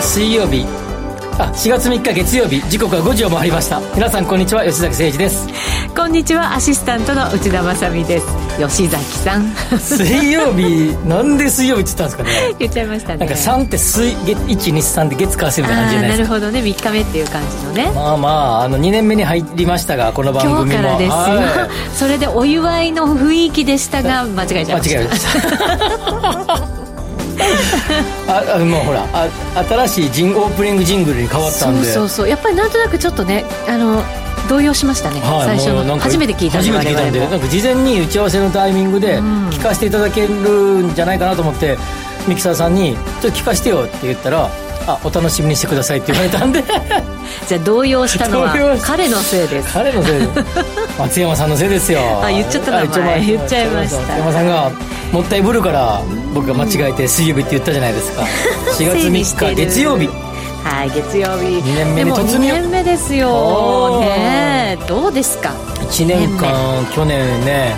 日水曜日。あ4月3日月曜日。時刻は5時を回りました。皆さんこんにちは。吉崎誠二です。こんにちは。アシスタントの内田まさです。吉崎さん。水曜日。なんで水曜日って言ったんですかね。言っちゃいましたね。なんか3って水123で月火水みたいな感じじゃないですか。なるほどね。3日目っていう感じのね。まあまああの2年目に入りましたがこの番組も。今日からですよ、はい、それでお祝いの雰囲気でしたが間違えちゃいました。間違えましたあ あもうほらあ新しいジンオープニングジングルに変わったんで。そうそうそう。やっぱりなんとなくちょっとねあの動揺しましたね、はい、最初の。初めて聞いたんで初めて聞いたんでなんか事前に打ち合わせのタイミングで聞かせていただけるんじゃないかなと思って、ミキサーさんに「ちょっと聞かせてよ」って言ったら「あお楽しみにしてください」って言われたんで。じゃあ動揺したのは彼のせいです。彼のせい松山さんのせいですよ。あ言っちゃった名前。言っちゃいました。松山さんがもったいぶるから僕が間違えて水曜日って言ったじゃないですか。4月3日月曜日。はい月曜日。2年目に突入。2年目ですよ。ねどうですか？1年間去年ね、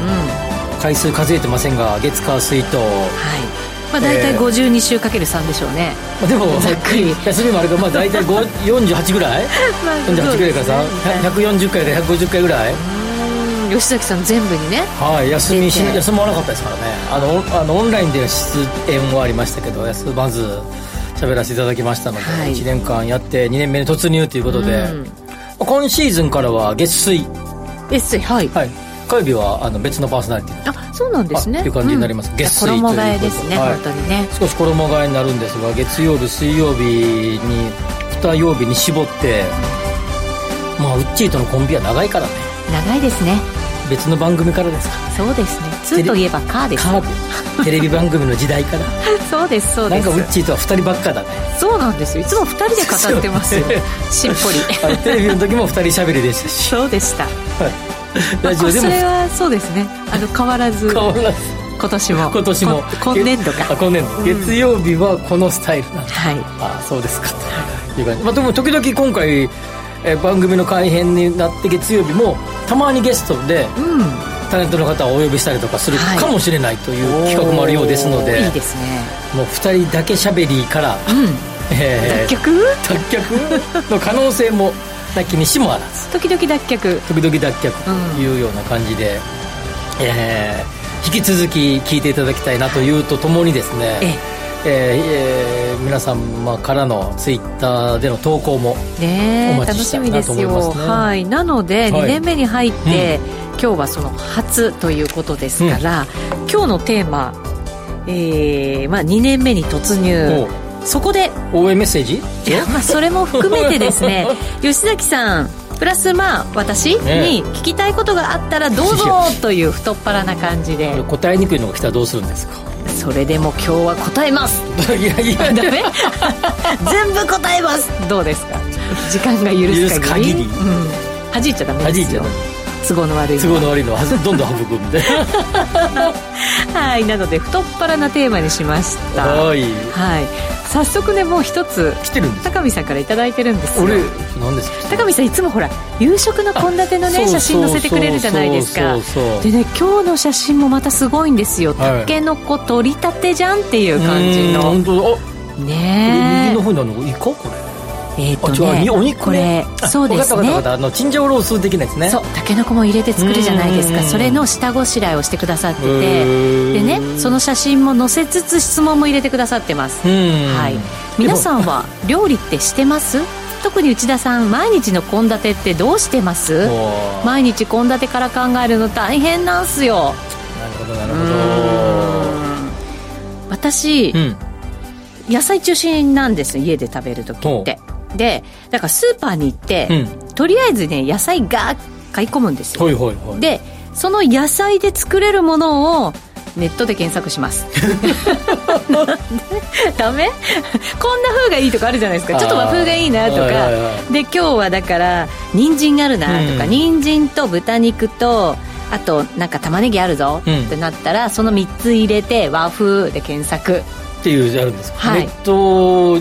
うん、回数数えてませんが月火水と。はいまあ、大体52週かける3でしょうね、まあ、でもざっくり。休みもあるから、まあ、大体48ぐらい、まあ、48ぐらいからさ、ね、140回から150回ぐらい。吉崎さん全部にね。はい休みし休まなかったですからね。あのあのオンラインでは出演はありましたけど休まず喋らせていただきましたので、はい、1年間やって2年目に突入ということで、うん、今シーズンからは月水。月水はい、はい、火曜日はあの別のパーソナリティ。あそうなんですね。っていう感じになります、うん、月水衣替えですね、はい、本当にね。少し衣替えになるんですが月曜日水曜日に2曜日に絞ってまあウッチーとのコンビは長いからね。長いですね。別の番組からですか。そうですね。2といえばカーです。カーテレビ番組の時代から。そうですそうです。なんかウッチーとは2人ばっかだね。そうなんですよ。いつも2人で語ってますよ。しっぽり。テレビの時も2人しゃべりでしたし。そうでした、はい、ラジオでも、それはそうですね。あの変わらず変わらず。今年も。今年も。今年度か。今年度、うん、月曜日はこのスタイルなんはい。ああそうですか。という感じ、まあ、でも時々今回え番組の改編になって月曜日もたまにゲストで、うん、タレントの方をお呼びしたりとかするかもしれないという企画もあるようですので、い、いですね。もう2人だけしゃべりから、うん。えー、脱却？脱却？の可能性もなきにしもあらず。時々脱却。時々脱却というような感じで、うん、えー、引き続き聞いていただきたいなというとともにですね、ええ。えー、皆様からのツイッターでの投稿もお待ちしたいなと思います、ね、はい。なので2年目に入って、うん、今日はその初ということですから、うん、今日のテーマ、えーまあ、2年目に突入そこで応援メッセージ？いや、まあ、それも含めてですね。吉崎さんプラスまあ私に聞きたいことがあったらどうぞという太っ腹な感じで。答えにくいのが来たらどうするんですか？それでも今日は答えます。いやいや。ダメ？全部答えます。どうですか？時間が許す限り。うん、弾いちゃダメですよ。弾いちゃダメ。都合の悪い都合の悪いのはどんどん省くんではいなので太っ腹なテーマにしました。はい、はい、早速ねもう一つ来てるんです高見さんから頂いてるんですよ。俺何ですか？高見さんいつもほら夕食の献立のね写真載せてくれるじゃないですか。でね今日の写真もまたすごいんですよ、たけのこ取りたてじゃんっていう感じの。本当だ。ね右の方にあるの？イカこれえっ、ー、とねお肉、ね、これそうですね。あのチンジャオロース的なやつね。そうたけのこも入れて作るじゃないですか。それの下ごしらえをしてくださってて。でねその写真も載せつつ質問も入れてくださってます。はい。皆さんは料理ってしてます？特に内田さん毎日の献立ってどうしてます？毎日献立から考えるの大変なんすよ。なるほどなるほど。私、うん、野菜中心なんです家で食べる時ってでだからスーパーに行って、うん、とりあえずね野菜が買い込むんですよ、はいはいはい、でその野菜で作れるものをネットで検索します。ダメ？こんな風がいいとかあるじゃないですか。ちょっと和風がいいなとか。で今日はだから人参あるなとか、うん、人参と豚肉とあとなんか玉ねぎあるぞってなったら、その3つ入れて和風で検索。っていうあるんですか、はい、ネット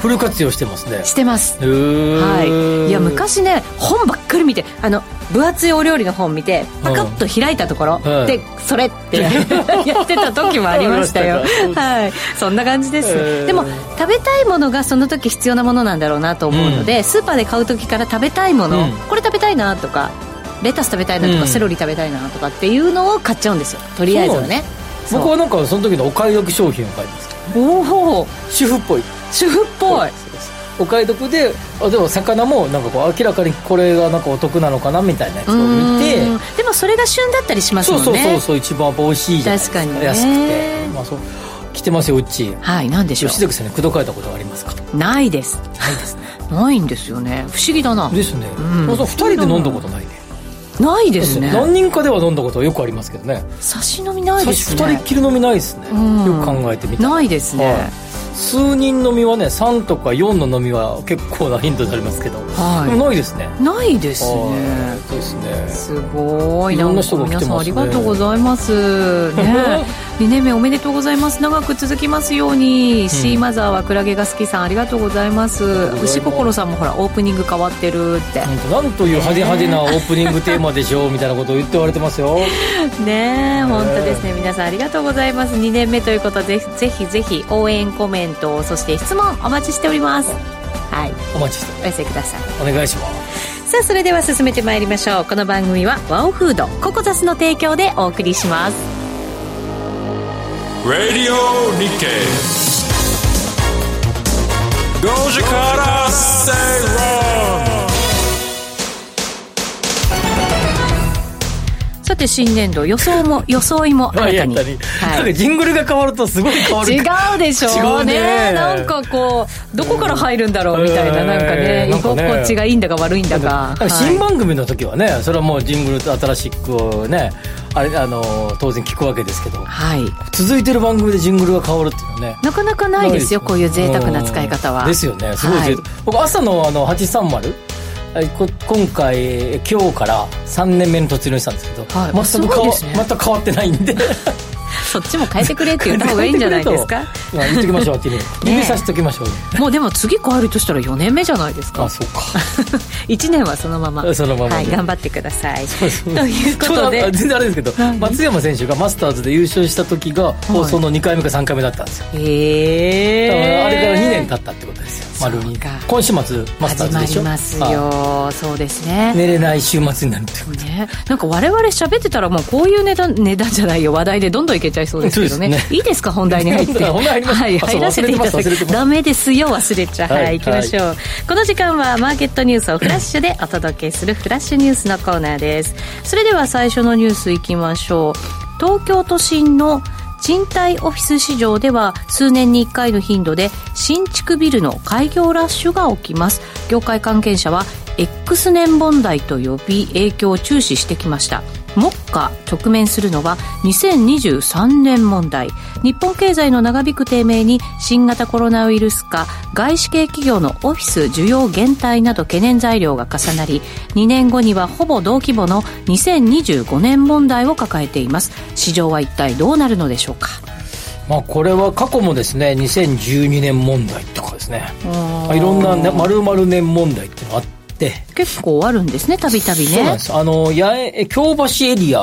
フル活用してますね。してます。はい。いや昔ね本ばっかり見てあの分厚いお料理の本見てパカッと開いたところ、うん、でそれって やってた時もありましたよ。はい。そんな感じです、でも食べたいものがその時必要なものなんだろうなと思うので、うん、スーパーで買う時から食べたいもの、うん、これ食べたいなとかレタス食べたいなとか、セロリ食べたいなとかっていうのを買っちゃうんですよ。とりあえずはね。僕はなんかその時のお買い得商品を買います。おお主婦っぽい主婦っぽい。お買い得であでも魚もなんかこう明らかにこれがなんかお得なのかなみたいなやつを見て。でもそれが旬だったりしますもんね。そうそうそうそう一番美味しいじゃないですか。確かに、ね、安くて、まあ、そう。来てますようち。はい何でしょう。吉崎さんに口説かれたことはありますか？ないです。ないですね。ないんですよね。不思議だな。ですね、うん、2人で飲んだことないね。な。いですね。何人かでは飲んだことはよくありますけどね。差し飲みないですね。2人っきり飲みないですね、よく考えてみたら。ないですね、はい数人飲みはね3とか4の飲みは結構な頻度でありますけど、はい、ないですね。ないですね。ですね。すごい。いろんな人が来てます、ね、皆さんありがとうございます。ね 2年目おめでとうございます。長く続きますように、うん、シーマザーはクラゲが好きさんありがとうございます。牛心さんもほらオープニング変わってるって。なんという派手派手なオープニングテーマでしょうみたいなことを言っておられてますよ。ねえ本当ですね。皆さんありがとうございます。2年目ということでぜひぜひ応援コメントそして質問お待ちしております。はい。お待ちして。お寄せください。お願いします。さあそれでは進めてまいりましょう。この番組はワオフードココザスの提供でお送りします Radio Nikkei 5時から正論 て新年度予想も装いも新たに、はい、なんかジングルが変わるとすごい変わる。違うでしょうね。ね。なんかこうどこから入るんだろうみたいな、なんかね居心地がいいんだか悪いんだか。新番組の時はねそれはもうジングルと新しくをねあれあの当然聞くわけですけど、はい、続いてる番組でジングルが変わるっていうのはねなかなかないですよこういう贅沢な使い方は。ですよね。すごい、はい、僕朝のあの830今回今日から3年目の突入したんですけど、はい、全く変わ、ね、全く変わってないんで。そっちも変えてくれって言った方がいいんじゃないですか？まあ言っときましょうって 指さしときましょう、もうでも次変えるとしたら4年目じゃないですか？あそうか。1年はそのまま。そのまま、はい、頑張ってください。ということで。全然あれですけど松山選手がマスターズで優勝した時が放送の2回目か3回目だったんですよ。へえあれから2年経ったってこと丸に今週末マスターズでしょ？始まりますよ。そうですね。寝れない週末になるってこと。ね。なんか我々喋ってたらもうこういう値段値段じゃないよ。話題でどんどんいけちゃいそうですけどね、ね、いいですか？本題に入って。はい入らせていただく。ダメですよ忘れちゃはい、はい、行きましょう、はい、この時間はマーケットニュースをフラッシュでお届けするフラッシュニュースのコーナーです。それでは最初のニュースいきましょう。東京都心の賃貸オフィス市場では数年に1回の頻度で新築ビルの開業ラッシュが起きます。業界関係者は X 年問題と呼び影響を注視してきました。目下直面するのは2023年問題。日本経済の長引く低迷に新型コロナウイルス化外資系企業のオフィス需要減退など懸念材料が重なり2年後にはほぼ同規模の2025年問題を抱えています。市場は一体どうなるのでしょうか？まあ、これは過去もですね2012年問題とかですね。いろんな、ね、丸々年問題っていうのがあってって。結構あるんですねたびたびね。そうなんです。あの八重京橋エリア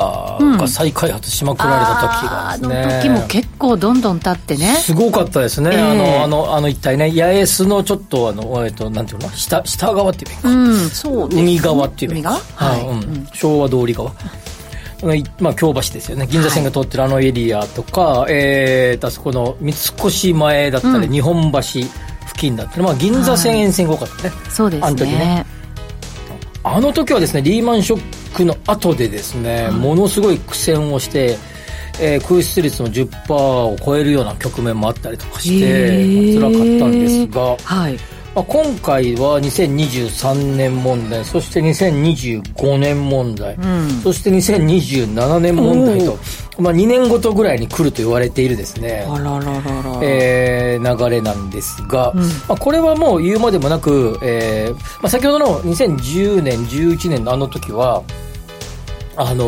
が再開発しまくられた時がですね、うん、あの時も結構どんどん経ってね。すごかったですね、えー、あのあのあの一帯ね。八重洲のちょっとあの、えっと、なんていうの？下下側っていうか、うんそう、ね、海側っていうか。はい、うん、昭和通り側。まあ、京橋ですよね。銀座線が通ってるあのエリアとか、はい、えー、あそこの三越前だったり、日本橋付近だったり、まあ、銀座線沿線が多かったね、はい、そうですね。あの時ねあの時はですねリーマンショックの後でですね、ものすごい苦戦をして、えー、空室率の10%を超えるような局面もあったりとかして、辛かったんですが、はい。まあ、今回は2023年問題そして2025年問題、うん、そして2027年問題と、まあ、2年ごとぐらいに来ると言われているですね。え流れなんですが、うん、まあ、これはもう言うまでもなく、えーまあ、先ほどの2010年11年のあの時はあの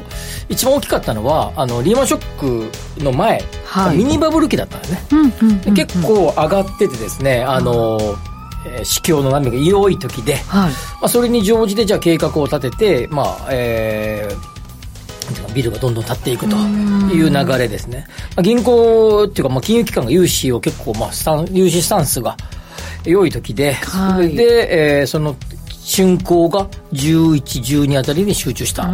ー、一番大きかったのはあのリーマンショックの前はい、ミニバブル期だったんですね、うんうんうんうん、結構上がっててですねあのえー、市況の波が良い時で、はい、まあ、それに乗じてじゃあ計画を立てて、まあえー、ビルがどんどん建っていくという流れですね。まあ、銀行っていうか、まあ、金融機関が融資を結構、まあ、スタン融資スタンスが良い時で、はい、で、えー、その竣工が11、12あたりに集中した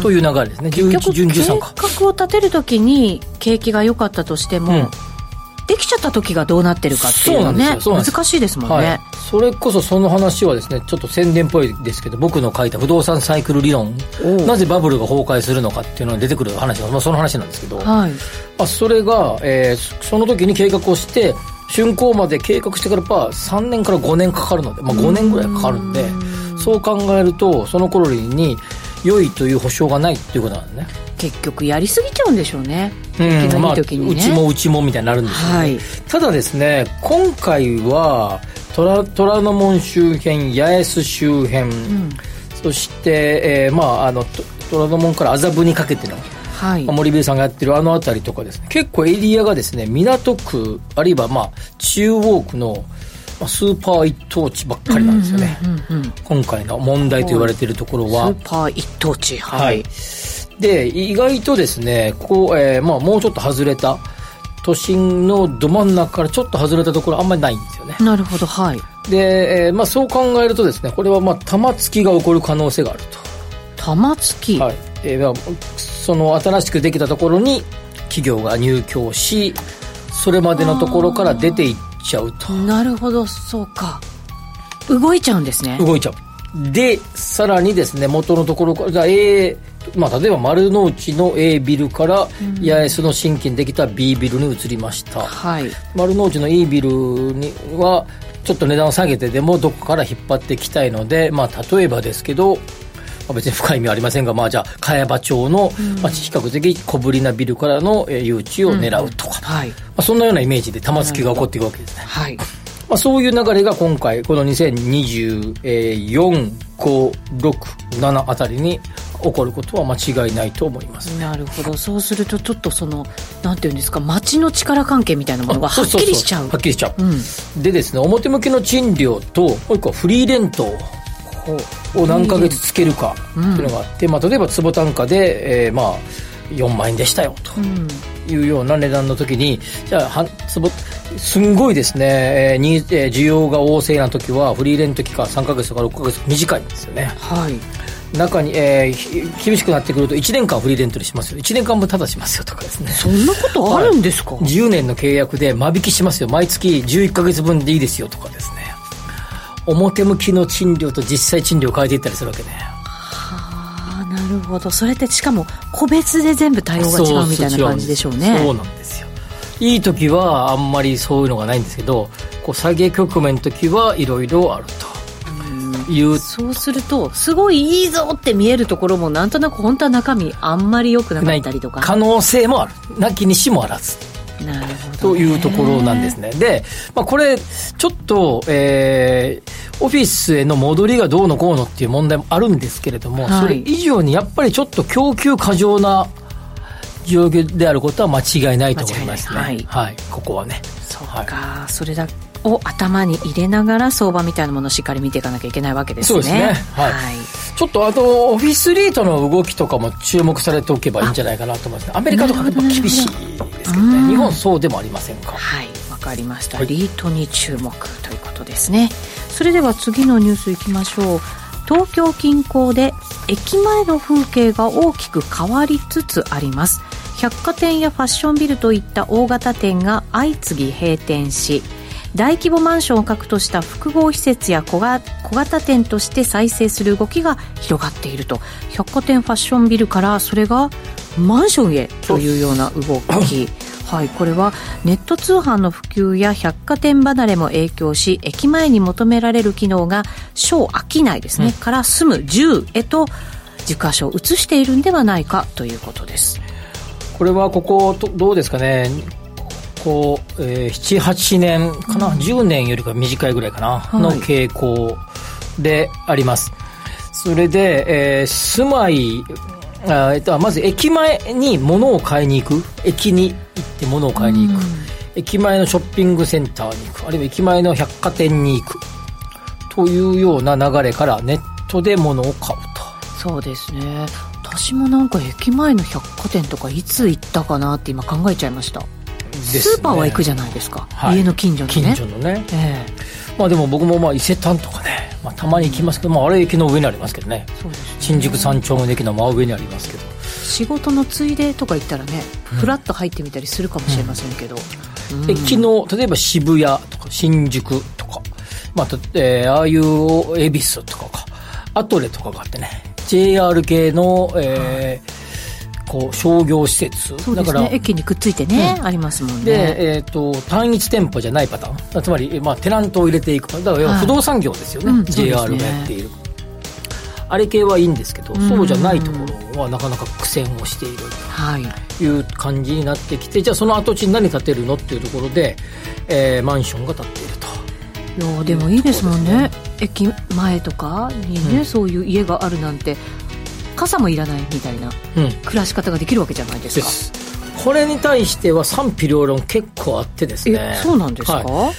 という流れですね。11、12、13か。計画を立てるときに景気が良かったとしても、うん、できちゃった時がどうなってるかっていうのね難しいですもんね、はい、それこそその話はですねちょっと宣伝っぽいですけど僕の書いた不動産サイクル理論なぜバブルが崩壊するのかっていうのが出てくる話が、まあ、その話なんですけど、はい、まあ、それが、えー、その時に計画をして竣工まで計画してからやっぱ3年から5年かかるので、まあ、5年ぐらいかかるんでそう考えるとその頃に良いという保証がないっていうことなんね。結局やりすぎちゃうんでしょうね、うん、まあ、うちもうちもみたいになるんですけど、はい、ただですね今回は虎虎ノ門周辺八重洲周辺、うん、そして、えー、まああの虎ノ門から麻布にかけてのはい、森部さんがやってるあの辺りとかですね。結構エリアがですね港区あるいはまあ中央区のスーパー一等地ばっかりなんですよね、うんうんうんうん、今回の問題と言われているところはスーパー一等地はい、はいで、意外とですね、こう、えー、まあ、もうちょっと外れた、都心のど真ん中からちょっと外れたところあんまりないんですよね。なるほど、はい。で、えー、まあ、そう考えるとですね、これはまあ、玉突きが起こる可能性があると。玉突き？はい。えー、その新しくできたところに企業が入居し、それまでのところから出ていっちゃうと。なるほど、そうか。動いちゃうんですね。動いちゃう。で、さらにですね、元のところから、A まあ、例えば丸の内の A ビルから八重洲の新規にできた B ビルに移りました、はい、丸の内の E ビルにはちょっと値段を下げてでもどこから引っ張っていきたいので、まあ、例えばですけど、まあ、別に深い意味はありませんが、まあ、じゃあ茅場町の、まあ、比較的小ぶりなビルからの誘致を狙うとか、うん。はい、まあ、そんなようなイメージで玉突きが起こっていくわけですね。はい。まあ、そういう流れが今回この2024、5、6、7あたりに起こることは間違いないと思います、ね、なるほど。そうするとちょっとそのなんていうんですか街の力関係みたいなものがはっきりしちゃう。はっきりしちゃう、うん、でですね表向きの賃料ともう一個フリーレントを何ヶ月つけるかっていうのがあって、うん、まあ、例えば坪単価で、えー、まあ4万円でしたよというような値段の時にじゃあ坪すんごいですね、えー、にえー、需要が旺盛な時はフリーレント期間3か月とか6か月短いんですよね。はい。中に、えー、厳しくなってくると1年間フリーレントにしますよ。1年間分タダしますよとかですね。そんなことあるんですか、はい、10年の契約で間引きしますよ。毎月11か月分でいいですよとかですね表向きの賃料と実際賃料を変えていったりするわけね。はあなるほど。それってしかも個別で全部対応が違うみたいな感じでしょうね。そうなんですよ。いい時はあんまりそういうのがないんですけどこう下げ局面の時はいろいろあると。いう。そうするとすごいいいぞって見えるところもなんとなく本当は中身あんまり良くなかったりとか。可能性もある。なきにしもあらずなるほど、というところなんですね。で、まあ、これちょっと、えー、オフィスへの戻りがどうのこうのっていう問題もあるんですけれども、はい、それ以上にやっぱりちょっと供給過剰な状況であることは間違いないと思いますね。はい、はい、ここはね。そうか、はい、それだを頭に入れながら相場みたいなものをしっかり見ていかなきゃいけないわけですね。そうですね。はい。はい、ちょっとあと、オフィスリートの動きとかも注目されておけばいいんじゃないかなと思います、ね、アメリカとかやっぱ厳しいですけどね。日本そうでもありませんか？はい。わかりました、はい、リートに注目ということですね。それでは次のニュースいきましょう。東京近郊で駅前の風景が大きく変わりつつあります百貨店やファッションビルといった大型店が相次ぎ閉店し大規模マンションを核とした複合施設や小型店として再生する動きが広がっていると。百貨店ファッションビルからそれがマンションへというような動き。はい、これはネット通販の普及や百貨店離れも影響し駅前に求められる機能が小商いですね、うん、から住む住へと軸足を移しているんではないかということです。これはここどうですかね？こう、えー、78年かな、うん、10年よりか短いぐらいかな、はい、の傾向であります。それで、えー、住まいあえっと、まず駅前に物を買いに行く。駅に行って物を買いに行く、駅前のショッピングセンターに行く。あるいは駅前の百貨店に行く。というような流れからネットで物を買うと。そうですね。私もなんか駅前の百貨店とかいつ行ったかなって今考えちゃいました、ね、スーパーは行くじじゃないですか、はい、家の近所のね。近所のね、えー、まあでも僕もまあ伊勢丹とかね、まあ、たまに行きますけど、まあ、あれ駅の上にありますけどね。ね、新宿三丁目の駅の真上にありますけど。仕事のついでとか行ったらね、ふらっと入ってみたりするかもしれませんけど、うん。うん、駅の例えば渋谷とか新宿とか、まあえー、ああいう恵比寿とかかアトレとかがあってね JR 系の、えー、こう商業施設。そうですね。駅にくっついてね、うん、ありますもんね。で、えーと、単一店舗じゃないパターン。つまり、まあ、テナントを入れていくだから不動産業ですよね、はい、JR がやっている、あれ系はいいんですけど、そうじゃないところはなかなか苦戦をしている。とい。う感じになってきて、じゃあその跡地に何建てるのっていうところで、えー、マンションが建っていると。いやでもいいですもんね。駅前とかにね、うん、そういう家があるなんて傘もいらないみたいな暮らし方ができるわけじゃないですか、うん、これに対しては賛否両論結構あってですね。そうなんですか、は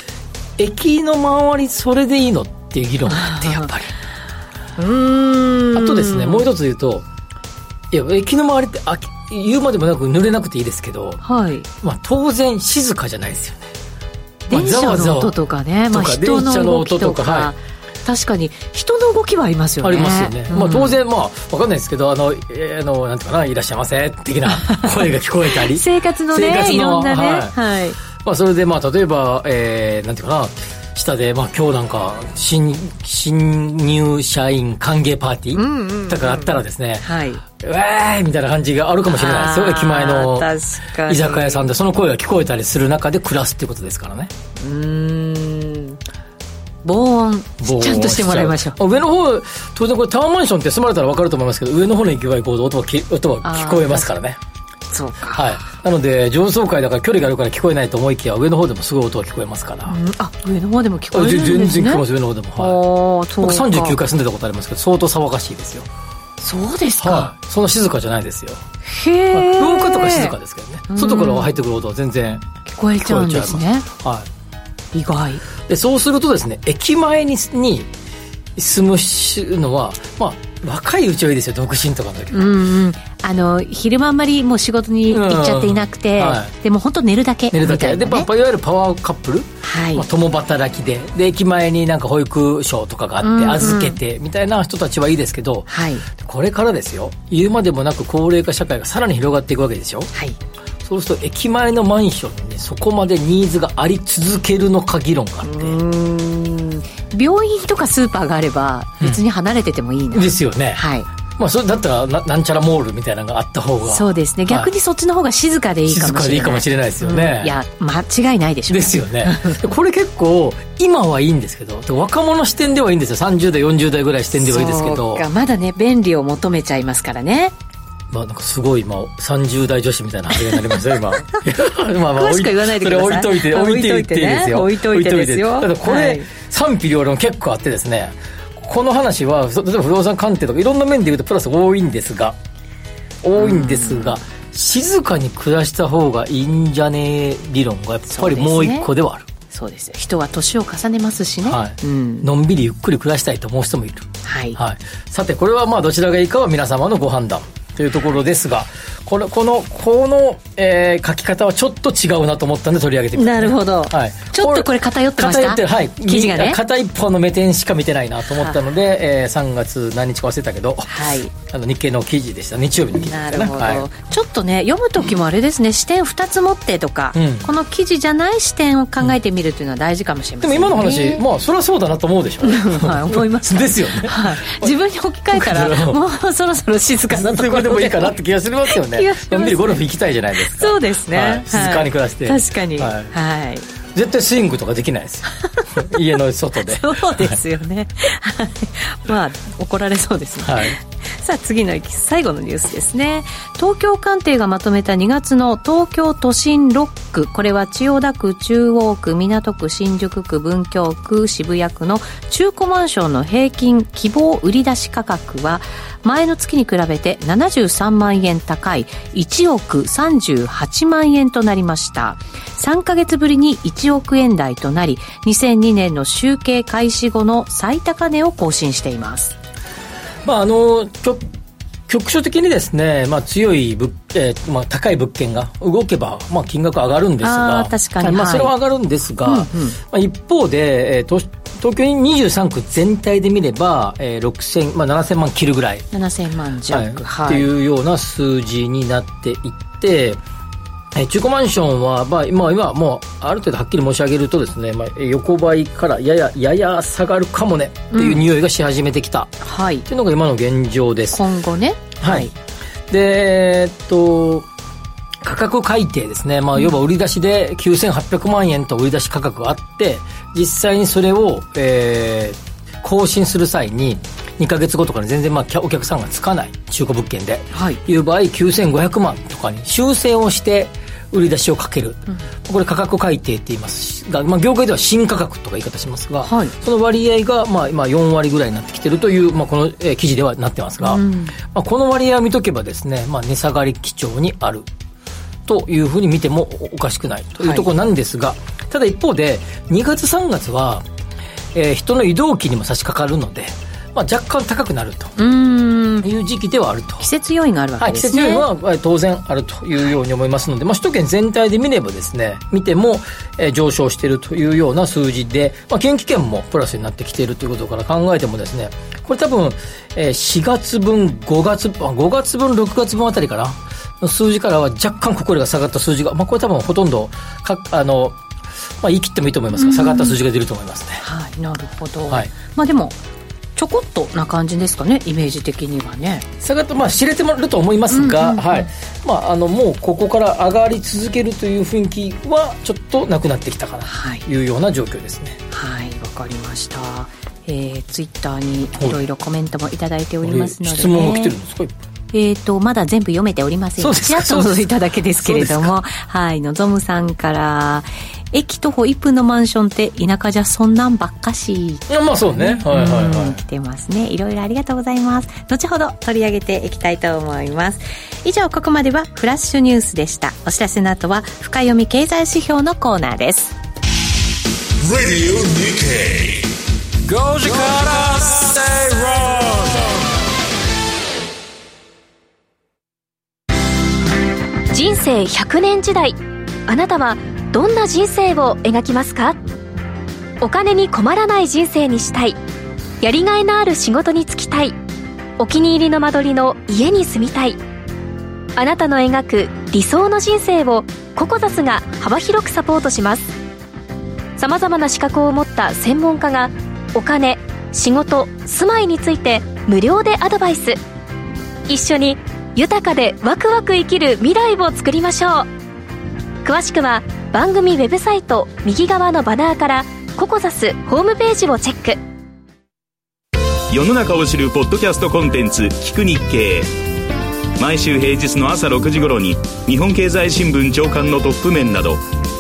い、駅の周りそれでいいのっていう議論があってやっぱり。うんあとですねもう一つ言うといや駅の周りってあ言うまでもなく濡れなくていいですけど、はい。まあ、当然静かじゃないですよね。電車の音とかね、まあ、人の動きとか、はい、確かに人の動きはありますよね。ありますよね、うん、まあ、当然まあ分かんないですけどあの、えー、あのなんていうかないらっしゃいませ的な 声が聞こえたり。生活のねいろんなね、はい、はい、まあ、それでまあ例えば、えー、なんていうかな下で、まあ、今日なんか新新入社員歓迎パーティーとかあったらですね、はい、うえーみたいな感じがあるかもしれないです。よ駅前の居酒屋さんでその声が聞こえたりする中で暮らすっていうことですからね。うん防音ちゃんとしてもらいましょう。上の方当然これタワーマンションって住まれたら分かると思いますけど上の方の駅が行こうと音は音は聞こえますからね。そうか、はい、なので上層階だから距離があるから聞こえないと思いきや上の方でもすごい音が聞こえますから、うん、あ上の方でも聞こえるんですね。全然聞こえます上の方でも。はい。僕39階住んでたことありますけど相当騒がしいですよ。そうですか、はい、そんな静かじゃないですよ。へえ、廊下とか静かですけどね。外から入ってくる音は全然聞こえちゃうんですね。はい意外。でそうするとですね駅前にに住むのはまあ若いうちはいいですよ独身とかの時。は、うんうん、あの昼間あんまりもう仕事に行っちゃっていなくて、うんはい、でも本当寝るだけ寝るだけ、ね、で、まあ、いわゆるパワーカップル、はい。まあ、共働きで。で駅前になんか保育所とかがあって預けてみたいな人たちはいいですけど、はい、これからですよ。言うまでもなく高齢化社会がさらに広がっていくわけですよ、はい、そうすると駅前のマンションにそこまでニーズがあり続けるのか議論があって。病院とかスーパーがあれば別に離れててもいいな、うん、ですよね。はい。まあ、それだったらななんちゃらモールみたいなのがあった方が。そうですね。逆にそっちの方が静かでいいかもしれない、静かでいいかもしれないですよね、うん、いや間違いないでしょう、ですよね。これ結構今はいいんですけど若者視点ではいいんですよ。30代40代ぐらい視点ではいいですけど。まだね便利を求めちゃいますからねまあ、なんかすごい今30代女子みたいな発言になりますよ今。まあまあ詳しく言わないでください。それ置いといて置いといてですよ。置いといてですよ。ただこれ、はい、賛否両論結構あってですねこの話は例えば不動産鑑定とかいろんな面で言うとプラス多いんですが多いんですが静かに暮らした方がいいんじゃねえ理論がやっぱりもう一個ではある。そうです人は年を重ねますしね、はい、うん、のんびりゆっくり暮らしたいと思う人もいる、はい、はい、さてこれはまあどちらがいいかは皆様のご判断というところですがこのこのこの、えー、書き方はちょっと違うなと思ったんで取り上げてみた、ね、なるほど、はい、ちょっとこれ偏ってました？偏ってはい。記事がね。片一方の目点しか見てないなと思ったので、えー、3月何日か忘れたけど、はい、あの日経の記事でした。日曜日の記事。なるほど、はい、ちょっとね読む時もあれですね。視点2つ持ってとか、うん、この記事じゃない視点を考えてみるというのは大事かもしれません、ね、でも今の話まあそれはそうだなと思うでしょう、はい思います ですよね、はい、自分に置き換えたらもうそろそろ静かなところでもいいかなって気がしますよ ね。のんびりゴルフ行きたいじゃないですか。そうですね、はい、静かに暮らして。確かに。はい、はい絶対スイングとかできないです。家の外で。そうですよね、はい、まあ怒られそうですね、はい、さあ次の最後のニュースですね。東京官邸がまとめた2月の東京都心6区これは千代田区中央区港区新宿区文京区渋谷区の中古マンションの平均希望売出価格は前の月に比べて73万円高い1億38万円となりました。3か月ぶりに1億円台となり2002年の集計開始後の最高値を更新しています。まああの局所的にですね、まあ、強い物、えーまあ、高い物件が動けば、まあ、金額上がるんですが、確かに、まあ、それは上がるんですが、まあ、一方で、えー、都東京23区全体で見れば、えー、6000、まあ、7000万切るぐらい。7000万弱、はい、っていうような数字になっていって、え中古マンションは、まあ、今、今もう、ある程度はっきり申し上げるとですね、まあ、横ばいからやや、やや下がるかもねっていう匂いがし始めてきた。うん、はい。っていうのが今の現状です。今後ね。はい。で、えっと、価格改定ですね。まあ、要は売り出しで9800万円と売り出し価格があって、実際にそれを、えー、更新する際に、2か月後とかに全然まあお客さんがつかない中古物件で、はい、いう場合9500万とかに修正をして売り出しをかける、うん、これ価格改定って言いますが、まあ、業界では新価格とか言い方しますが、はい、その割合がまあ今4割ぐらいになってきてるという、まあ、この、え記事ではなってますが、うん、まあ、この割合を見とけばですね、まあ、値下がり基調にある。というふうに見てもおかしくないというところなんですが、はい、ただ一方で2月3月は、えー、人の移動期にも差し掛かるのでまあ、若干高くなるという時期ではあると。季節要因があるわけですね、はい、季節要因は当然あるというように思いますので、まあ、首都圏全体で見ればですね見ても、えー、上昇しているというような数字で、まあ、近畿圏もプラスになってきているということから考えてもですねこれ多分、えー、4月分5月5月分6月分あたりからの数字からは若干ここが下がった数字が、まあ、これ多分ほとんどかあのまあ、言い切ってもいいと思いますが、下がった数字が出ると思いますね。はい、なるほど。はい、まあでもちょこっとな感じですかねイメージ的にはね。下がってまあ知れてもると思いますが、はい。まあ、あのもうここから上がり続けるという雰囲気はちょっとなくなってきたかなというような状況ですね。はいわ、はい、かりました。えー、ツイッターにい。ろいろコメントも頂いておりますので、ね、質問が来てるんですか？えっ、ー、と、まだ全部読めておりません。そうですか？ちらっと届いただけですけれども、はい、のぞむさんから、駅徒歩1分のマンションって田舎じゃそんなんばっかし。いやまあそうね、はいはいはい。来てますね。いろいろありがとうございます。後ほど取り上げていきたいと思います。以上ここまではフラッシュニュースでした。お知らせの後は深読み経済指標のコーナーです。人生100年時代。あなたはどんな人生を描きますか？お金に困らない人生にしたい。やりがいのある仕事に就きたい。お気に入りの間取りの家に住みたい。あなたの描く理想の人生をココザスが幅広くサポートします。さまざまな資格を持った専門家がお金仕事住まいについて無料でアドバイス。一緒に豊かでワクワク生きる未来を作りましょう。詳しくは番組ウェブサイト右側のバナーからココザスホームページをチェック。世の中を知るポッドキャストコンテンツ「聞く日経」毎週平日の朝6時頃に日本経済新聞長官のトップ面など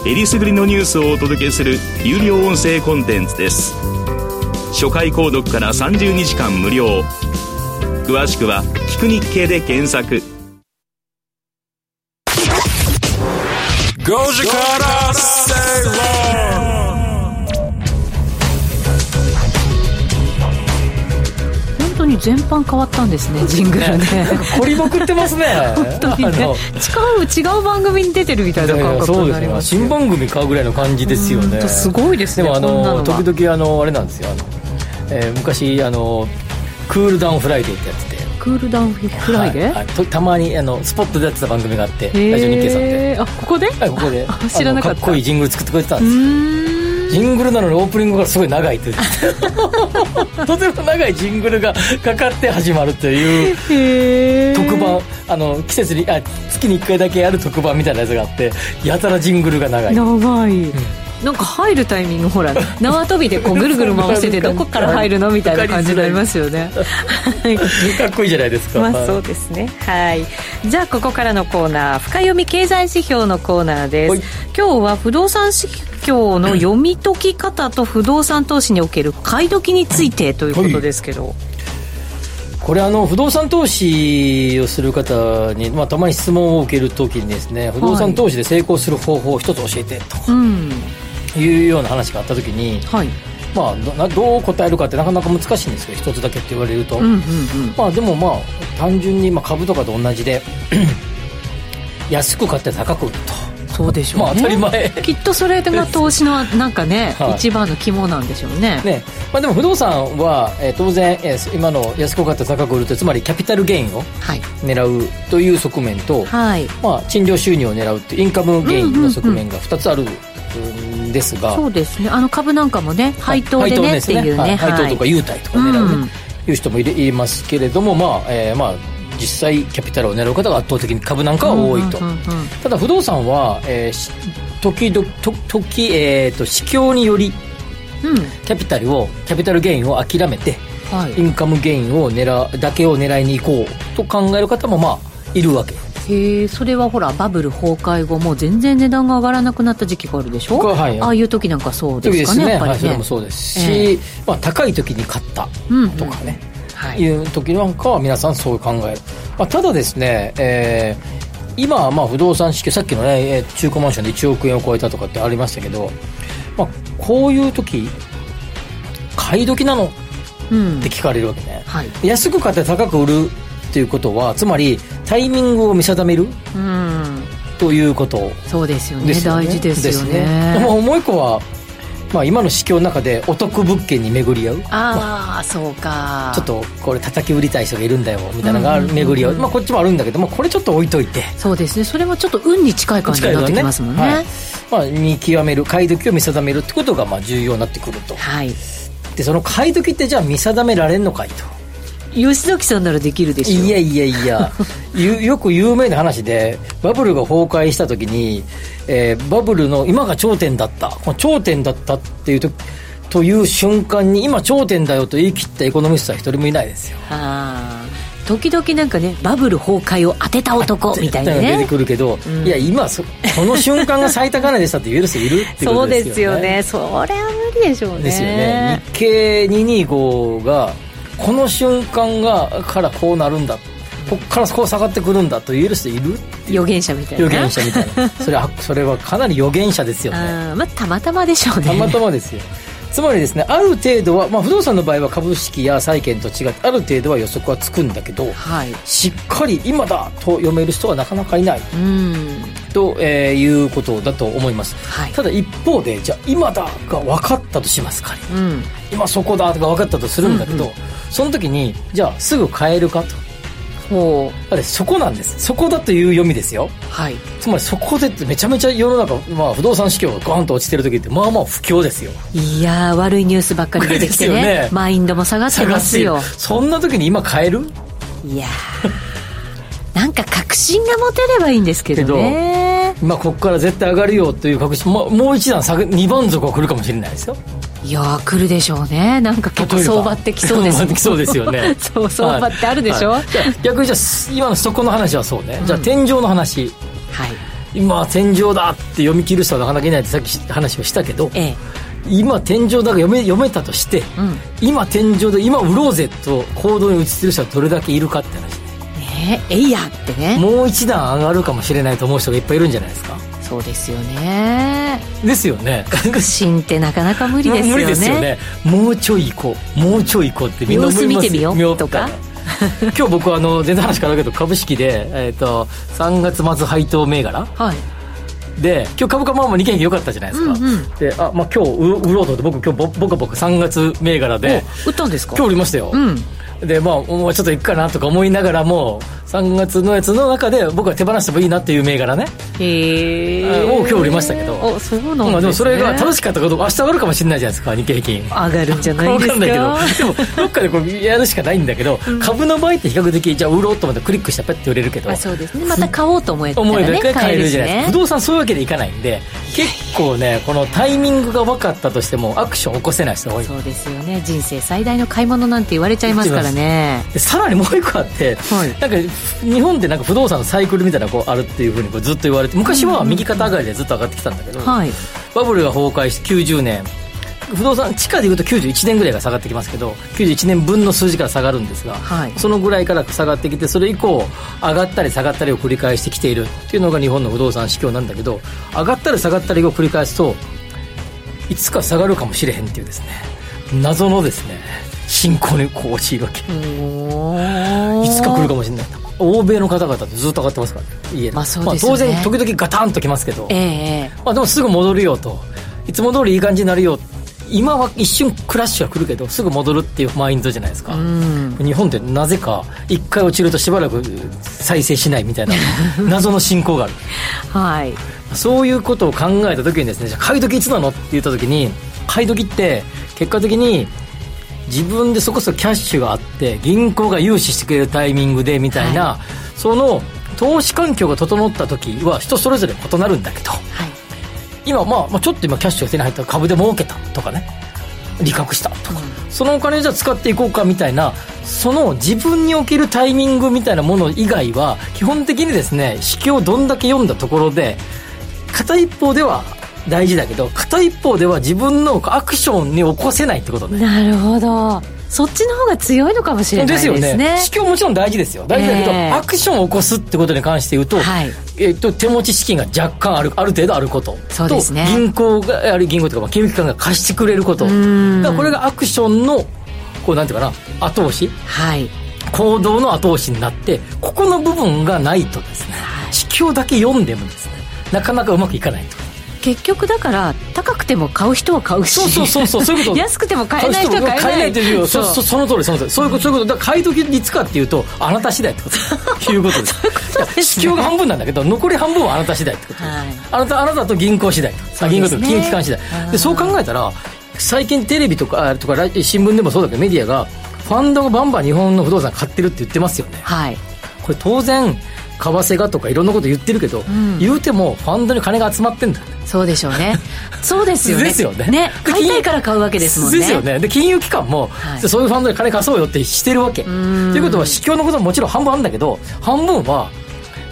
えりすぐりのニュースをお届けする有料音声コンテンツです。初回購読から30日間無料。詳しくは「聞く日経」で検索。5時から正本当に全般変わったんですねジングルね。凝りまくってますね。本当にね。違う違う番組に出てるみたいな感覚になります、ね、新番組買うぐらいの感じですよね。すごいですねでもあの時々あのあれなんですよ。あの、えー、昔あのクールダウンフライデーってやつでクールダウンフライデー、はい、たまにあのスポットでやってた番組があってラジオ日経さんで。あここで？はいここで。知らなかった。かっこいいジングル作ってくれてたんです。よジングルなのにオープニングがすごい長いって とても長いジングルがかかって始まるという。特番。あの季節にあ月に1回だけやる特番みたいなやつがあってやたらジングルが長い。長い、うんなんか入るタイミングほら 縄跳びでこうぐるぐる回してて どこから入るのみたいな感じになります。よねかっこいいじゃないですか。まあそうですね。はい。じゃあここからのコーナー深読み経済指標のコーナーです。今日は不動産指標の読み解き方と不動産投資における買い時についてということですけど、はい。これあの不動産投資をする方に、まあ、たまに質問を受けるときにですね不動産投資で成功する方法を一つ教えてと、いうような話があったときに、はい、まあ、どう答えるかってなかなか難しいんですけど一つだけって言われると、うんうんうん、まあ、でもまあ単純にまあ株とかと同じで 安く買って高く売ると。そうでしょう、ね、まあ当たり前。きっとそれが投資のなんかね、はい、一番の肝なんでしょうね。ね、まあ、でも不動産は、えー、当然、えー、今の安く買って高く売るとつまりキャピタルゲインを狙うという側面と、はい、まあ、賃料収入を狙うっていうインカムゲインの側面が2つある、んですが。そうですね。あの株なんかもね配当でね、っていうね、配当とか優待とか狙うね、いう人もいいますけれどもまあ、えー、まあ実際キャピタルを狙う方が圧倒的に株なんかは多いと、ただ不動産は、えー、時々時、えーと、市況により、うん、キャピタルをキャピタルゲインを諦めて、はい、インカムゲインを狙だけを狙いに行こうと考える方もまあいるわけへえそれはほらバブル崩壊後も全然値段が上がらなくなった時期があるでしょ、はい、ああいう時なんかそうですかね。ねやっぱりね、はい、それもそうですし、えー、まあ、高い時に買ったとかね、うんうんい。う時なんかは皆さんそう考え。る、まあ、ただですね、えー、今、まあ、不動産市況さっきのね中古マンションで1億円を超えたとかってありましたけど、まあ、こういう時買い時なの、って聞かれるわけね、はい、安く買って高く売るっていうことはつまりタイミングを見定める、うん、ということ。そうですよね。大事ですよね。ね。もう一個はまあ、今の市況の中でお得物件に巡り合う。あ、まあ、そうか。ちょっとこれ叩き売りたい人がいるんだよみたいなのが巡り合う,、まあ、こっちもあるんだけど、まあ、これちょっと置いといて。そうですね。それもちょっと運に近い感じになってきますもんね、ねはい、まあ、見極める。買い時を見定めるってことがまあ重要になってくると、はい、でその買い時ってじゃあ見定められんのかいと吉崎さんならできるでしょ。いやいやいや。よく有名な話でバブルが崩壊した時に、えー、バブルの今が頂点だった。この頂点だったっていうとという瞬間に今頂点だよと言い切ったエコノミストは一人もいないですよ。はあ時々なんかねバブル崩壊を当てた男みたいなね。出てくるけど、うん、いや今そこの瞬間が最高値でしたって言える人いるってことですよね。そうですよね。そりゃ無理でしょうね。ですよね。日経225がこの瞬間がからこうなるんだ。ここからこう下がってくるんだと言える人いる？予言者みたいな。予言者みたいな。それは それはかなり予言者ですよね。まあたまたまでしょうね。たまたまですよ。つまりですねある程度は、まあ、不動産の場合は株式や債券と違ってある程度は予測はつくんだけど、はい、しっかり今だと読める人はなかなかいないと、えー、いうことだと思います、はい、ただ一方でじゃあ今だが分かったとします仮に、うん、今そこだが分かったとするんだけど、うんうんその時にじゃあすぐ買えるかと。ほう。だってそこなんです。そこだという読みですよ。はい。つまりそこでめちゃめちゃ世の中、まあ、不動産市況がゴーンと落ちてる時ってまあまあ不況ですよ。いや悪いニュースばっかり出てきてね。ねマインドも下がってますよ。そんな時に今買える？いやなんか確信が持てればいいんですけどね。まあここから絶対上がるよという確信、まあ、もう一段下げ2番底は来るかもしれないですよ。いや来るでしょうね。なんか結構相場ってきそうです。きそうですよね。そう相場ってあるでしょ、はい。はい、逆にじゃあ今のそこの話はそうね、うん、じゃあ天井の話。はい。今天井だって読み切る人はなかなかいないってさっき話をしたけど、ええ、今天井だが読め読めたとして、うん、今天井で今売ろうぜと行動に移ってる人はどれだけいるかって話ねええいやってね。もう一段上がるかもしれないと思う人がいっぱいいるんじゃないですか。そうですよね。ですよね。確信ってなかなか無理ですよね。無理ですよね。もうちょい行こう。もうちょい行こうってみんな思います様子見てみようとか。今日僕はあの全然話変わるけど株式で、えーと、3月末配当銘柄、はい。で今日株価まあまあ2件良かったじゃないですか、うんうん、であ、まあ、今日売ろうとって僕今日僕僕3月銘柄で。売ったんですか？今日売りましたよ、うんでまあもうちょっといくかなとか思いながらも3月のやつの中で僕は手放してもいいなっていう銘柄ね。へえを今日売りましたけど。あそうなんです、ね、まあ、でもそれが楽しかったかどうか明日上がるかもしれないじゃないですか日経平均。上がるんじゃないですか？分かんないけど。でもどっかでこうやるしかないんだけど、うん、株の場合って比較的じゃあ売ろうと思ってクリックしたらペッて売れるけど、まあ、そうですね。また買おうと思えたら、ね、思えば買えるじゃないですか。不動産そういうわけでいかないんで 結構ねこのタイミングが分かったとしてもアクション起こせない人多い。そうですよね。人生最大の買い物なんて言われちゃいますからね。さらにもう一個あって、はい、なんか日本ってなんか不動産のサイクルみたいなこうあるっていうふうにこうずっと言われて昔は右肩上がりでずっと上がってきたんだけど、はい、バブルが崩壊して90年不動産地価でいうと91年ぐらいが下がってきますけど91年分の数字から下がるんですが、はい、そのぐらいから下がってきてそれ以降上がったり下がったりを繰り返してきているっていうのが日本の不動産市況なんだけど上がったり下がったりを繰り返すといつか下がるかもしれへんっていうですね謎のですね進行にこう陥る。わけいつか来るかもしれない欧米の方々ってずっと上がってますから、ね、家まあね、まあ、当然時々ガタンときますけど、えーまあ、でもすぐ戻るよと。いつも通りいい感じになるよ今は一瞬クラッシュは来るけどすぐ戻るっていうマインドじゃないですか。日本ってなぜか一回落ちるとしばらく再生しないみたいな 謎の進行がある。はい。そういうことを考えた時にですねじゃあ買い時いつなのって言った時に買い時って結果的に自分でそこそこキャッシュがあって銀行が融資してくれるタイミングでみたいな、はい、その投資環境が整った時は人それぞれ異なるんだけど、はい、今、まあ、まあちょっと今キャッシュが手に入ったら株で儲けたとかね利確したとか、うん、そのお金じゃ使っていこうかみたいなその自分におけるタイミングみたいなもの以外は基本的にですね指標をどんだけ読んだところで片一方では大事だけど片一方では自分のアクションに起こせないってことねなるほど。そっちの方が強いのかもしれないですね。ですよね。指標もちろん大事ですよ。大事だけど、えー、アクションを起こすってことに関して言うと,、はい。えー、と手持ち資金が若干あるある程度あること。そうですね。銀行がある銀行とか、まあ、金融機関が貸してくれること。だからこれがアクションのこうなんていうかな後押し。はい。行動の後押しになってここの部分がないとですね、はい、指標だけ読んでもですねなかなかうまくいかないと結局だから高くても買う人は買うし。そうそうそうそうそういうこと。安くても買えない人は買えない。買えないというそそその通りその通り。そういうことそういうこと。だ買い時いつかっていうとあなた次第ってこと。いうことです。支給が半分なんだけど残り半分はあなた次第ってこと、はい、あなたあなたと銀行次第と、ね、銀行と金融機関次第。でそう考えたら最近テレビとかとか新聞でもそうだけどメディアがファンドがバンバン日本の不動産買ってるって言ってますよね。はい。これ当然為替がとかいろんなこと言ってるけど、うん、言うてもファンドに金が集まってんだ。そうでしょうね。そうですよね。ですよね。ね。買いたいから買うわけですもんね。ですよね。で金融機関も、はい、そういうファンドに金貸そうよってしてるわけ。ということは市況のことももちろん半分あるんだけど半分は